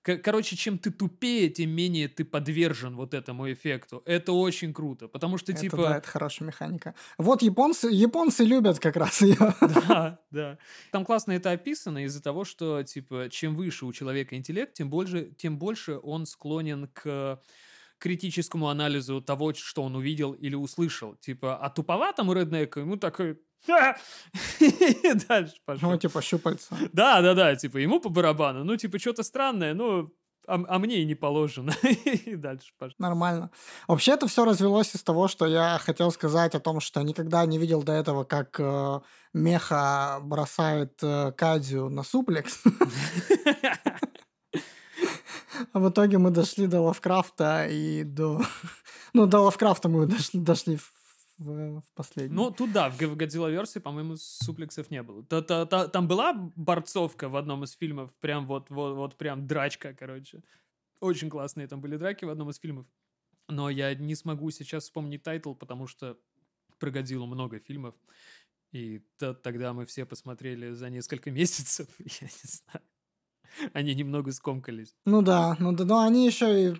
короче, чем ты тупее, тем менее ты подвержен вот этому эффекту. Это очень круто, потому что Это, типа да, это хорошая механика. Вот японцы, японцы любят как раз ее. Да, да. Там классно это описано из-за того, что, типа, чем выше у человека интеллект, тем больше, тем больше он склонен к критическому анализу того, что он увидел или услышал. Типа, а туповатому реднеку ему такой... «Ха!» И дальше пошел. Ну, типа, щупальца. Да, да, да, типа, ему по барабану. Ну, типа, что-то странное, ну, а, а мне и не положено. И дальше пошел. Нормально. Вообще это все развелось из того, что я хотел сказать о том, что никогда не видел до этого, как э, Меха бросает э, Кадзю на суплекс. А в итоге мы дошли до Лавкрафта и до... Ну, до Лавкрафта мы дошли, дошли в, в, последний. Ну, тут да, в, в Годзилла версии, по-моему, суплексов не было. Та- та- та- Там была борцовка в одном из фильмов, прям вот, вот, вот прям драчка, короче. Очень классные там были драки в одном из фильмов. Но я не смогу сейчас вспомнить title, потому что про Годзиллу много фильмов. И то- тогда мы все посмотрели за несколько месяцев, я не знаю. Они немного скомкались. Ну да, ну да, но они еще и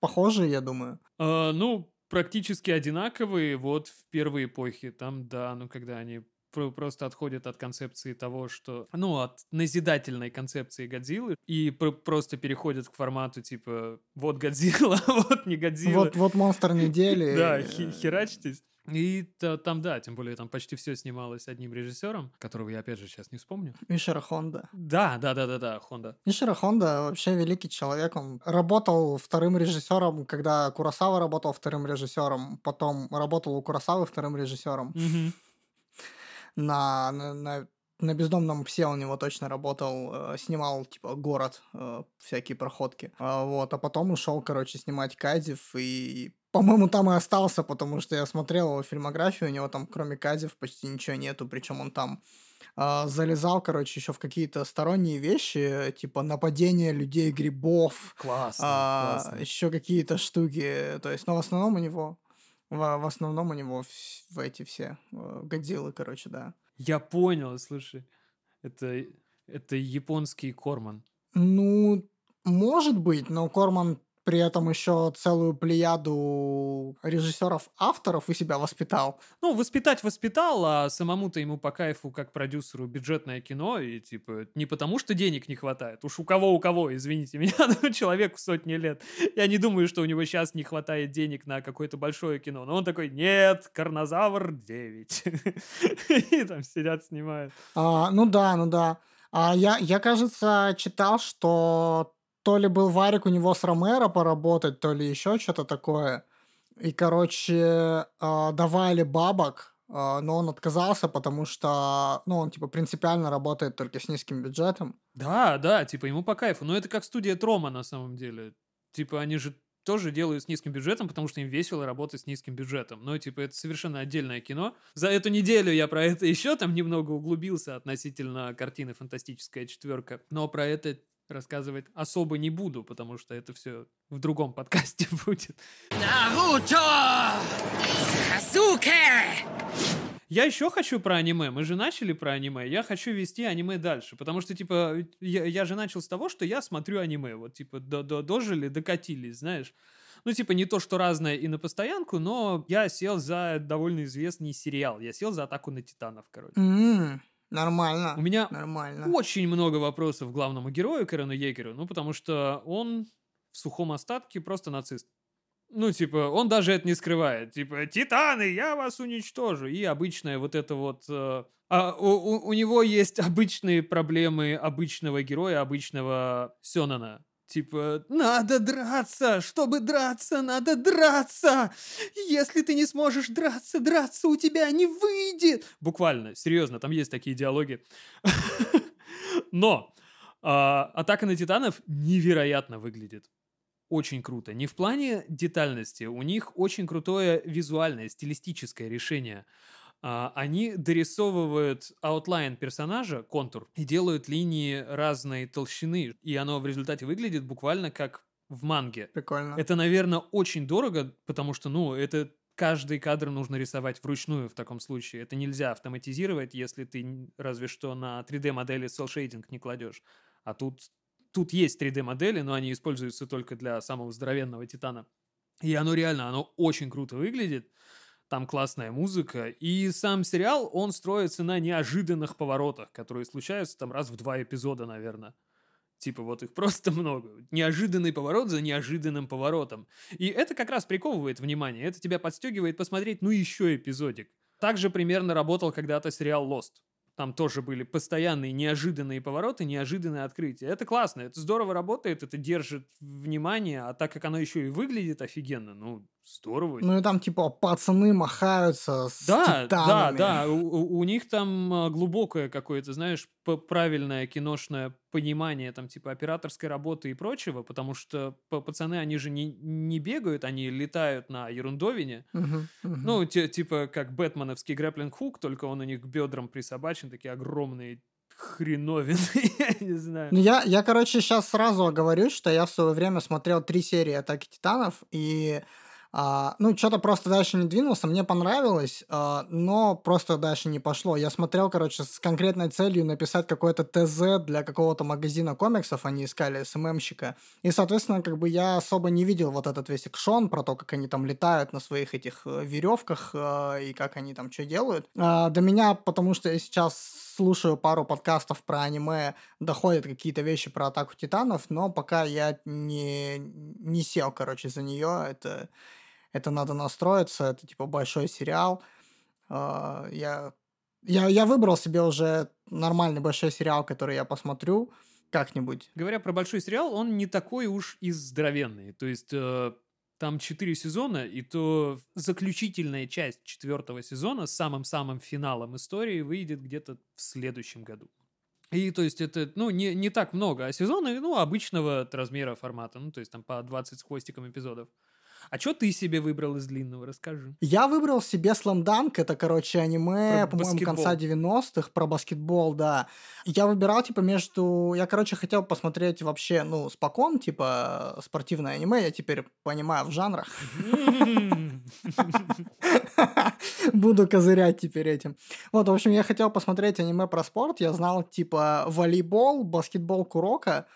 похожи, я думаю. А, ну, практически одинаковые вот в первой эпохе. Там, да, ну, когда они просто отходят от концепции того, что... Ну, от назидательной концепции Годзиллы и про- просто переходят к формату типа вот Годзилла, вот не Годзилла. Вот, вот монстр недели. Да, э, херачитесь. И та- там, да, тем более там почти все снималось одним режиссером, которого я опять же сейчас не вспомню. Исиро Хонда. Да, да, да, да, да, Хонда. Исиро Хонда вообще великий человек. Он работал вторым режиссером, когда Куросава работал вторым режиссером, потом работал у Куросавы вторым режиссером. Мгм. На, на, на, бездомном псе у него точно работал, э, снимал типа город, э, всякие проходки. А, вот, а потом ушел, короче, снимать кайдзю и по-моему, там и остался, потому что я смотрел его фильмографию, у него там кроме кайдзю почти ничего нету, причем он там а, залезал, короче, еще в какие-то сторонние вещи, типа нападение людей грибов, Классно, а, классно. еще какие-то штуки. То есть, но в основном у него, в, в основном у него вс- в эти все э, Годзиллы, короче, да. Я понял, слушай. Это, это японский Корман. Ну, может быть, но Корман при этом еще целую плеяду режиссеров-авторов у себя воспитал. Ну, воспитать воспитал, а самому-то ему по кайфу, как продюсеру, бюджетное кино, и типа не потому, что денег не хватает. Уж у кого у кого, извините меня, человеку сотни лет. Я не думаю, что у него сейчас не хватает денег на какое-то большое кино. Но он такой, нет, Карнозавр 9. И там сидят, снимают. А, ну да, ну да. А я, я, кажется, читал, что то ли был Варик у него с Ромеро поработать, то ли еще что-то такое. И, короче, а, давали бабок, а, но он отказался, потому что, ну, он, типа, принципиально работает только с низким бюджетом. Да, да, типа ему по кайфу. Но это как студия Трома на самом деле. Типа они же тоже делают с низким бюджетом, потому что им весело работать с низким бюджетом. Но, типа, это совершенно отдельное кино. За эту неделю я про это еще там немного углубился относительно картины «Фантастическая четверка». Но про это рассказывать особо не буду, потому что это все в другом подкасте будет. Я еще хочу про аниме. Мы же начали про аниме. Я хочу вести аниме дальше. Потому что, типа, я, я же начал с того, что я смотрю аниме. Вот, типа, до, до, дожили, докатились, знаешь. Ну, типа, не то, что разное и на постоянку, но я сел за довольно известный сериал. Я сел за атаку на титанов, короче. М, нормально. У меня Нормально. очень много вопросов к главному герою Кэрену Егеру, ну, потому что он в сухом остатке просто нацист. Ну, типа, он даже это не скрывает. Типа, титаны, я вас уничтожу. И обычное вот это вот... э, а, у, у- у него есть обычные проблемы обычного героя, обычного Сёнана. Типа, надо драться, чтобы драться, надо драться. Если ты не сможешь драться, драться у тебя не выйдет. Буквально, серьезно, там есть такие диалоги. Но а, атака на титанов невероятно выглядит. Очень круто. Не в плане детальности. У них очень крутое визуальное, стилистическое решение. А, они дорисовывают outline персонажа, контур, и делают линии разной толщины. И оно в результате выглядит буквально как в манге. Прикольно. Это, наверное, очень дорого, потому что, ну, это каждый кадр нужно рисовать вручную в таком случае. Это нельзя автоматизировать, если ты разве что на 3D-модели cel-shading не кладешь. А тут, тут есть 3D-модели, но они используются только для самого здоровенного титана. И оно реально, оно очень круто выглядит. Там классная музыка. И сам сериал, он строится на неожиданных поворотах, которые случаются там раз в два эпизода, наверное. Типа вот их просто много. Неожиданный поворот за неожиданным поворотом. И это как раз приковывает внимание. Это тебя подстегивает посмотреть, ну, еще эпизодик. Также примерно работал когда-то сериал Lost. Там тоже были постоянные неожиданные повороты, неожиданные открытия. Это классно, это здорово работает, это держит внимание, а так как оно еще и выглядит офигенно, ну, здорово. Ну и там, типа, пацаны махаются с Да, да, титанами. да. У, у- у них там а, глубокое какое-то, знаешь, правильное киношное понимание там типа операторской работы и прочего, потому что пацаны, они же не, не бегают, они летают на ерундовине. Мгм, мгм. Ну, те- типа как бэтменовский грэпплинг-хук, только он у них к бедрам присобачен, такие огромные хреновины, я не знаю. Ну, я, я, короче, сейчас сразу оговорюсь, что я в свое время смотрел три серии «Атаки Титанов», и А, ну, что-то просто дальше не двинулся, мне понравилось, а, но просто дальше не пошло. Я смотрел, короче, с конкретной целью написать какой-то ТЗ для какого-то магазина комиксов, они искали СММщика. И, соответственно, как бы я особо не видел вот этот весь экшон про то, как они там летают на своих этих э, веревках э, и как они там что делают. А, до меня, потому что я сейчас слушаю пару подкастов про аниме, доходят какие-то вещи про Атаку Титанов, но пока я не, не сел, короче, за нее. Это это надо настроиться, это типа большой сериал. А, я, я, я выбрал себе уже нормальный большой сериал, который я посмотрю как-нибудь. Говоря про большой сериал, он не такой уж и здоровенный. То есть э, там четыре сезона, и то заключительная часть четвертого сезона с самым-самым финалом истории выйдет где-то в следующем году. И то есть это, ну, не, не так много, а сезоны, ну, обычного размера формата, ну, то есть там по 20 с хвостиком эпизодов. А что ты себе выбрал из длинного? Расскажи. Я выбрал себе Slam Это, короче, аниме, по-моему, конца 90-х, про баскетбол, да. Я выбирал, типа, между... Я, короче, хотел посмотреть вообще, ну, спокон, типа, спортивное аниме. Я теперь понимаю в жанрах. Буду козырять теперь этим. Вот, в общем, я хотел посмотреть аниме про спорт. Я знал, типа, волейбол, баскетбол Курока.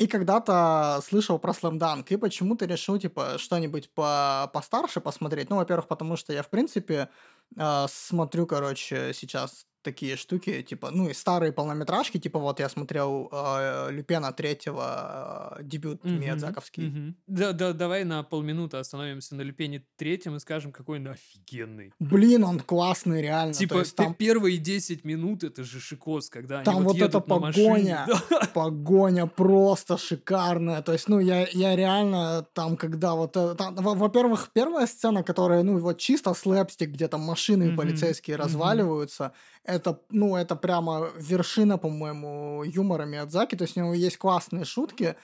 И когда-то слышал про слэмданк, и почему-то решил, типа, что-нибудь по постарше посмотреть. Ну, во-первых, потому что я, в принципе, э, смотрю, короче, сейчас такие штуки, типа, ну, и старые полнометражки, типа, вот я смотрел э, Люпена третьего, э, дебют Мгм, Миядзаковский. мгм. Да, да, давай на полминуты остановимся на Люпене третьем и скажем, какой он офигенный. Блин, он классный, реально. Типа, есть там первые 10 минут это же шикос, когда они Там вот едут машине. погоня. Да. погоня просто шикарная. То есть, ну, я, я реально там, когда вот... это- там, во- во-первых, первая сцена, которая, ну, вот чисто слэпстик, где там машины Мгм, полицейские разваливаются, это, ну, это прямо вершина, по-моему, юмора Миядзаки. То есть, у него есть классные шутки,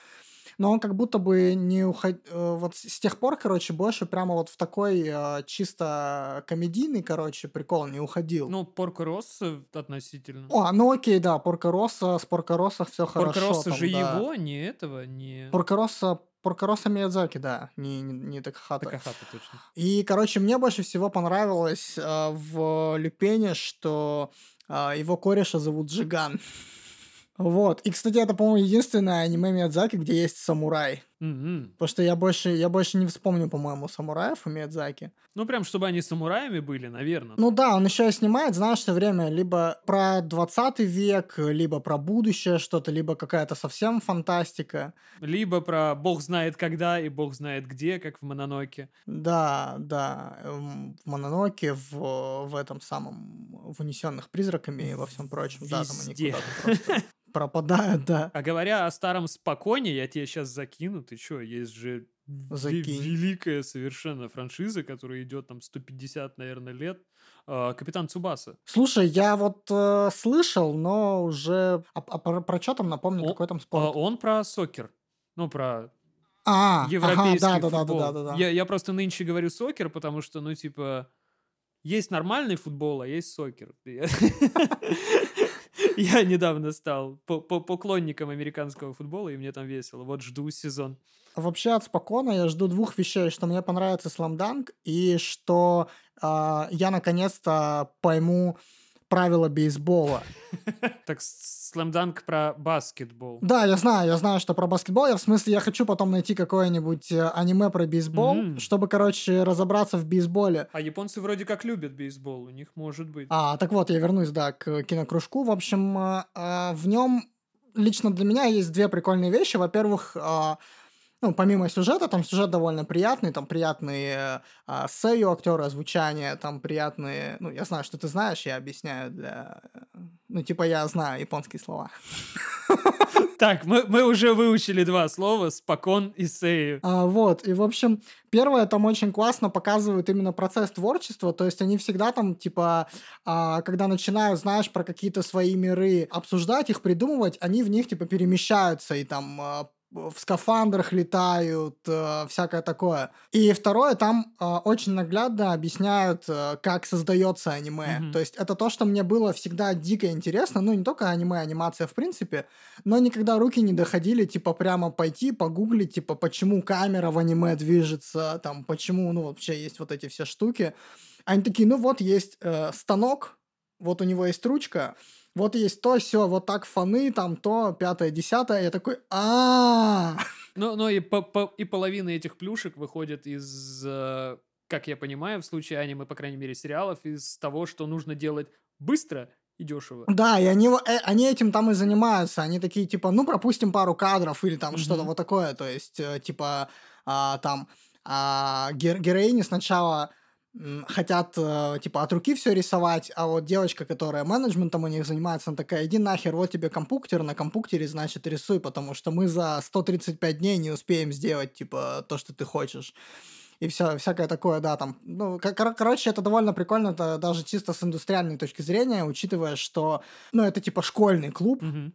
но он как будто бы не уходил... Вот с тех пор, короче, больше прямо вот в такой э, чисто комедийный, короче, прикол не уходил. Ну, Порко Россо относительно. О, ну окей, да, Поркороса, с Поркороса все хорошо. Порко Россо там, же да. его, не этого, не... Поркороса, Поркороса Миядзаки, да, не, не, не Такахата. Такахата, точно. И, короче, мне больше всего понравилось э, в Люпене, что э, его кореша зовут Джиган. Вот. И, кстати, это, по-моему, единственное аниме Миядзаки, где есть самурай. Мгм. Потому что я больше, я больше не вспомню, по-моему, самураев у Миядзаки. Ну, прям, чтобы они самураями были, наверное. Ну да, он еще и снимает, знаешь, все время либо про 20 век, либо про будущее что-то, либо какая-то совсем фантастика. Либо про бог знает когда и бог знает где, как в Мононоке. Да, да, эм, в Мононоке, в, в этом самом, в «Унесенных призраками» и во всем прочем. Да, там они Везде. куда-то просто пропадают, да. А говоря о старом споконе, я тебе сейчас закину, ты чё, есть же Закинь. великая совершенно франшиза, которая идет там 150, наверное, лет. А, Капитан Цубаса. Слушай, я вот э, слышал, но уже... А, а про, про что там, напомню, О- какой там А, спорт? Он про сокер. Ну, про А, ага, европейский да, да, да, футбол. да, да, да. Я, я просто нынче говорю сокер, потому что, ну, типа, есть нормальный футбол, а есть сокер. Я- недавно стал по- по- поклонником американского футбола, и мне там весело. Вот жду сезон. Вообще от спокойно я жду двух вещей, что мне понравится сламданк и что а, я наконец-то пойму правила бейсбола. Так, слэмданк про баскетбол. Да, я знаю, я знаю, что про баскетбол. Я в смысле, я хочу потом найти какое-нибудь э, аниме про бейсбол, чтобы, короче, разобраться в бейсболе. А японцы вроде как любят бейсбол, у них может быть. А, так вот, я вернусь, да, к кинокружку. В общем, э, э, в нем лично для меня есть две прикольные вещи. Во-первых, ну, помимо сюжета, там сюжет довольно приятный, там приятные э, сею актеры, озвучания, там приятные... Ну, я знаю, что ты знаешь, я объясняю для... Ну, типа, я знаю японские слова. Так, мы, мы уже выучили два слова, спокон и сею. А, вот, и, в общем, первое, там очень классно показывают именно процесс творчества, то есть они всегда там, типа, а, когда начинают, знаешь, про какие-то свои миры обсуждать, их придумывать, они в них, типа, перемещаются и там а, в скафандрах летают, э, всякое такое. И второе, там э, очень наглядно объясняют, э, как создается аниме. Мгм. То есть это то, что мне было всегда дико интересно, ну не только аниме, анимация в принципе, но никогда руки не доходили, типа прямо пойти, погуглить, типа почему камера в аниме движется, там почему, ну вообще есть вот эти все штуки. Они такие, ну вот есть э, станок, вот у него есть ручка, вот есть то, все, вот так фоны, там то, пятое, десятое. Я такой, а Но, но и, по- по- и половина этих плюшек выходит из, э, как я понимаю, в случае аниме, по крайней мере, сериалов, из того, что нужно делать быстро и дешево. Да, и они, э, они этим там и занимаются. Они такие, типа, ну, пропустим пару кадров или там что-то вот такое. То есть, э, типа, а, там а, гер- героини сначала хотят, э, типа, от руки все рисовать, а вот девочка, которая менеджментом у них занимается, она такая, иди нахер, вот тебе компьютер, на компьютере, значит, рисуй, потому что мы за 135 дней не успеем сделать, типа, то, что ты хочешь. И все, всякое такое, да, там. Ну, кор- кор- короче, это довольно прикольно, это даже чисто с индустриальной точки зрения, учитывая, что, ну, это типа школьный клуб, Мгм.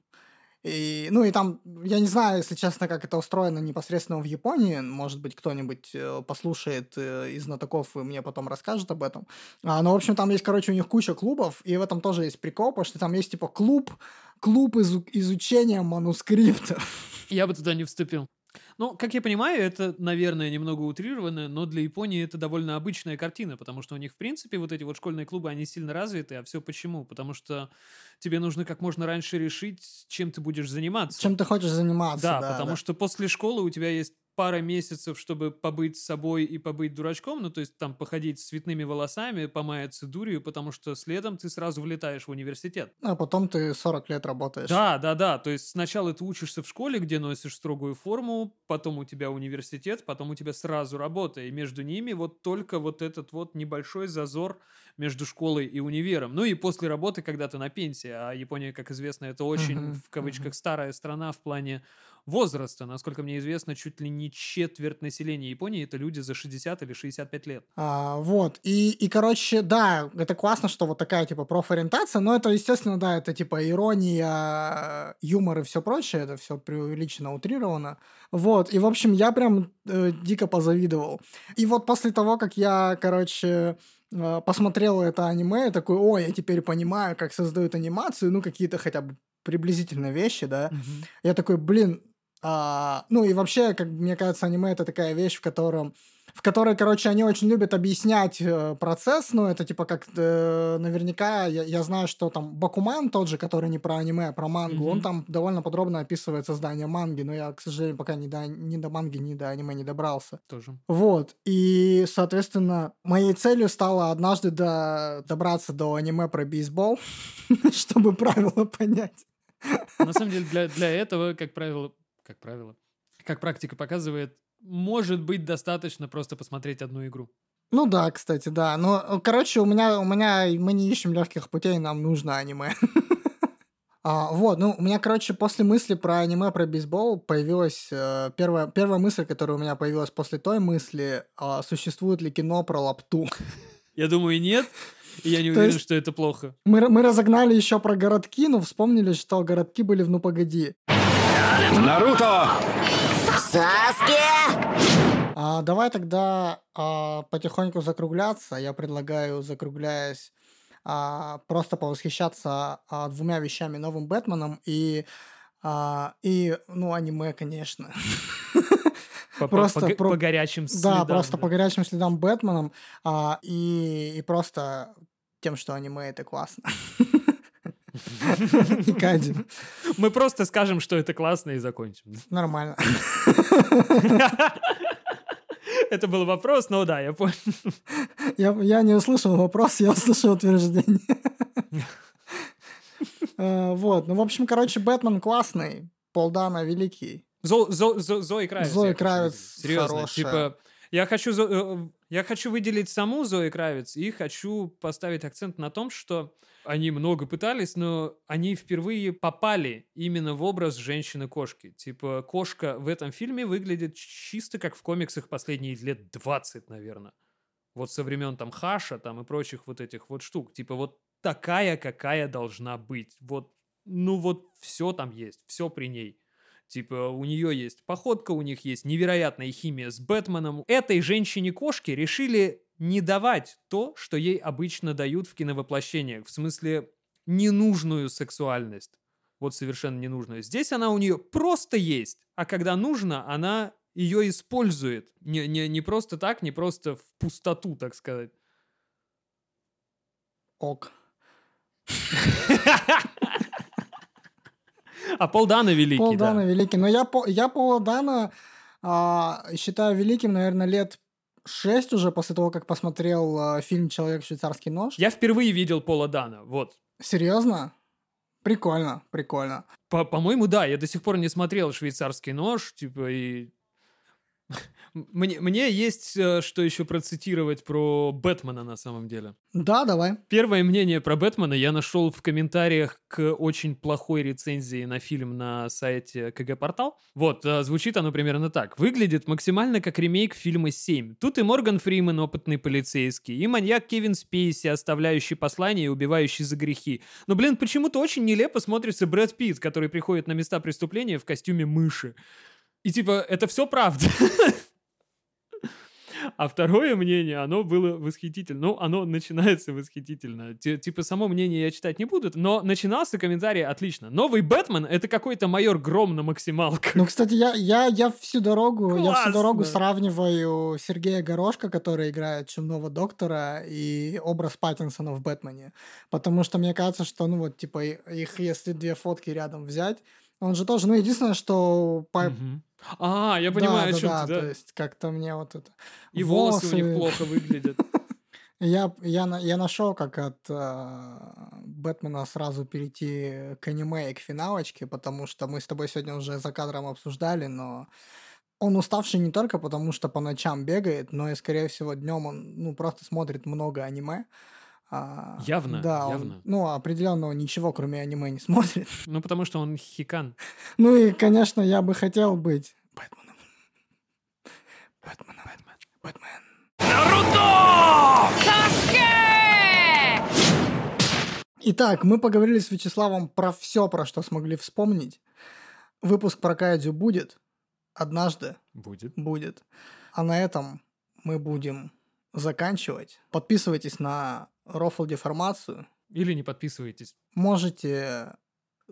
И, ну, и там, я не знаю, если честно, как это устроено непосредственно в Японии. Может быть, кто-нибудь э, послушает э, из знатоков и мне потом расскажет об этом. А, но, в общем, там есть, короче, у них куча клубов, и в этом тоже есть прикол, потому что там есть, типа, клуб, клуб изу- изучения манускриптов. Я бы туда не вступил. Ну, как я понимаю, это, наверное, немного утрированно, но для Японии это довольно обычная картина, потому что у них, в принципе, вот эти вот школьные клубы, они сильно развиты, а все почему? Потому что тебе нужно как можно раньше решить, чем ты будешь заниматься. Чем ты хочешь заниматься, Да, да. потому да. что после школы у тебя есть пара месяцев, чтобы побыть собой и побыть дурачком, ну, то есть там походить с цветными волосами, помаяться дурью, потому что следом ты сразу влетаешь в университет. А потом ты 40 лет работаешь. Да, да, да. То есть сначала ты учишься в школе, где носишь строгую форму, потом у тебя университет, потом у тебя сразу работа. И между ними вот только вот этот вот небольшой зазор между школой и универом. Ну и после работы, когда ты на пенсии. А Япония, как известно, это очень, в кавычках, старая страна в плане возраста. Насколько мне известно, чуть ли не четверть населения Японии это люди за 60 или 65 лет. А, вот, и, и, короче, да, это классно, что вот такая, типа, профориентация, но это, естественно, да, это, типа, ирония, юмор и все прочее, это все преувеличено, утрировано, вот, и, в общем, я прям э, дико позавидовал. И вот после того, как я, короче, э, посмотрел это аниме, я такой, о, я теперь понимаю, как создают анимацию, ну, какие-то хотя бы приблизительно вещи, да, я такой, блин, а, ну и вообще, как мне кажется, аниме это такая вещь, в котором в которой, короче, они очень любят объяснять э, процесс, ну, это типа как э, наверняка, я, я знаю, что там Бакуман тот же, который не про аниме, а про мангу, он Мгм. там довольно подробно описывает создание манги, но я, к сожалению, пока ни до, ни до манги, ни до аниме не добрался. Тоже. Вот, и, соответственно, моей целью стало однажды до, добраться до аниме про бейсбол, чтобы правила понять. На самом деле, для, для этого, как правило, как правило, как практика показывает, может быть достаточно просто посмотреть одну игру. Ну да, кстати, да. Но, э, короче, у меня, у меня, мы не ищем легких путей, нам нужно аниме. А, вот, ну, у меня, короче, после мысли про аниме, про бейсбол появилась э, первая, первая мысль, которая у меня появилась после той мысли, а, существует ли кино про лапту. Я думаю, нет. И я не уверен, что это плохо. Мы, мы разогнали еще про городки, но вспомнили, что городки были в «Ну, погоди». Наруто! А, давай тогда а, потихоньку закругляться. Я предлагаю, закругляясь, а, просто повосхищаться а, двумя вещами. Новым Бэтменом и, а, и ну, аниме, конечно. По, Просто по горячим Да, следам. просто да. по горячим следам Бэтменом. а, и, и просто тем, что аниме это классно. И Кадин. Мы просто скажем, что это классно и закончим. Нормально. Это был вопрос, но да, я понял. Я, я не услышал вопрос, я услышал утверждение. Э, Вот, ну, в общем, короче, Бэтмен классный, Полдана великий. Зо, Зо- Зо- Зои Кравец. Зои Кравец. Серьезно, типа... Я хочу, Зо- э, я хочу выделить саму Зои Кравец и хочу поставить акцент на том, что они много пытались, но они впервые попали именно в образ женщины-кошки. Типа, кошка в этом фильме выглядит чисто как в комиксах последние лет 20, наверное. Вот со времен там Хаша там и прочих вот этих вот штук. Типа, вот такая, какая должна быть. Вот, ну вот все там есть, все при ней. Типа, у нее есть походка, у них есть невероятная химия с Бэтменом. Этой женщине-кошке решили не давать то, что ей обычно дают в киновоплощениях. В смысле, ненужную сексуальность. Вот совершенно ненужную. Здесь она у нее просто есть, а когда нужно, она ее использует. Не, не, не просто так, не просто в пустоту, так сказать. Ок. А Пол Дана великий, Пол Дана да. великий. Но я, я Пола Дана а, считаю великим, наверное, лет шесть уже после того, как посмотрел а, фильм «Человек швейцарский нож». Я впервые видел Пола Дана, вот. Серьезно? Прикольно, прикольно. По- По-моему, да, я до сих пор не смотрел «Швейцарский нож», типа, и... Мне, мне есть э, что еще процитировать про Бэтмена на самом деле. Да, давай. Первое мнение про Бэтмена я нашел в комментариях к очень плохой рецензии на фильм на сайте КГ Портал. Вот, э, звучит оно примерно так. Выглядит максимально как ремейк фильма «7». Тут и Морган Фриман, опытный полицейский, и маньяк Кевин Спейси, оставляющий послание и убивающий за грехи. Но, блин, почему-то очень нелепо смотрится Брэд Питт, который приходит на места преступления в костюме мыши. И типа, это все правда. А второе мнение, оно было восхитительно. Ну, оно начинается восхитительно. Ти- Типа, само мнение я читать не буду, но начинался комментарий отлично. Новый Бэтмен — это какой-то майор Гром на максималках. Ну, кстати, я, я, я всю дорогу, я всю Классно. дорогу сравниваю Сергея Горошка, который играет Чумного доктора, и образ Паттинсона в Бэтмене. Потому что мне кажется, что, ну вот, типа, их, если две фотки рядом взять, он же тоже, ну, единственное, что... по- Мгм. А, я понимаю, да, о чем да, ты, да. то есть как-то мне вот это... И волосы у них плохо выглядят. Я, я, я нашел, как от э, Бэтмена сразу перейти к аниме и к финалочке, потому что мы с тобой сегодня уже за кадром обсуждали, но он уставший не только потому, что по ночам бегает, но и, скорее всего, днем он ну, просто смотрит много аниме. А, Явно, да, он, явно. ну, определенно он ничего, кроме аниме, не смотрит. Ну, потому что он хикан. Ну и, конечно, я бы хотел быть Бэтменом. Бэтменом. Бэтмен. Итак, мы поговорили с Вячеславом про все, про что смогли вспомнить. Выпуск про Кайдзю будет. Однажды Будет. будет. А на этом мы будем заканчивать. Подписывайтесь на Рофл Деформацию. Или не подписывайтесь. Можете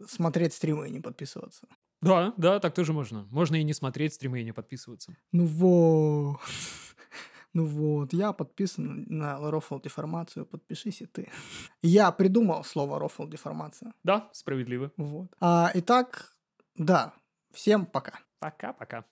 смотреть стримы и не подписываться. Да, да, так тоже можно. Можно и не смотреть стримы и не подписываться. Ну вот. Ну вот, я подписан на Рофл Деформацию, подпишись и ты. Я придумал слово Рофл Деформация. Да, справедливо. Вот. А, итак, да, всем пока. Пока-пока.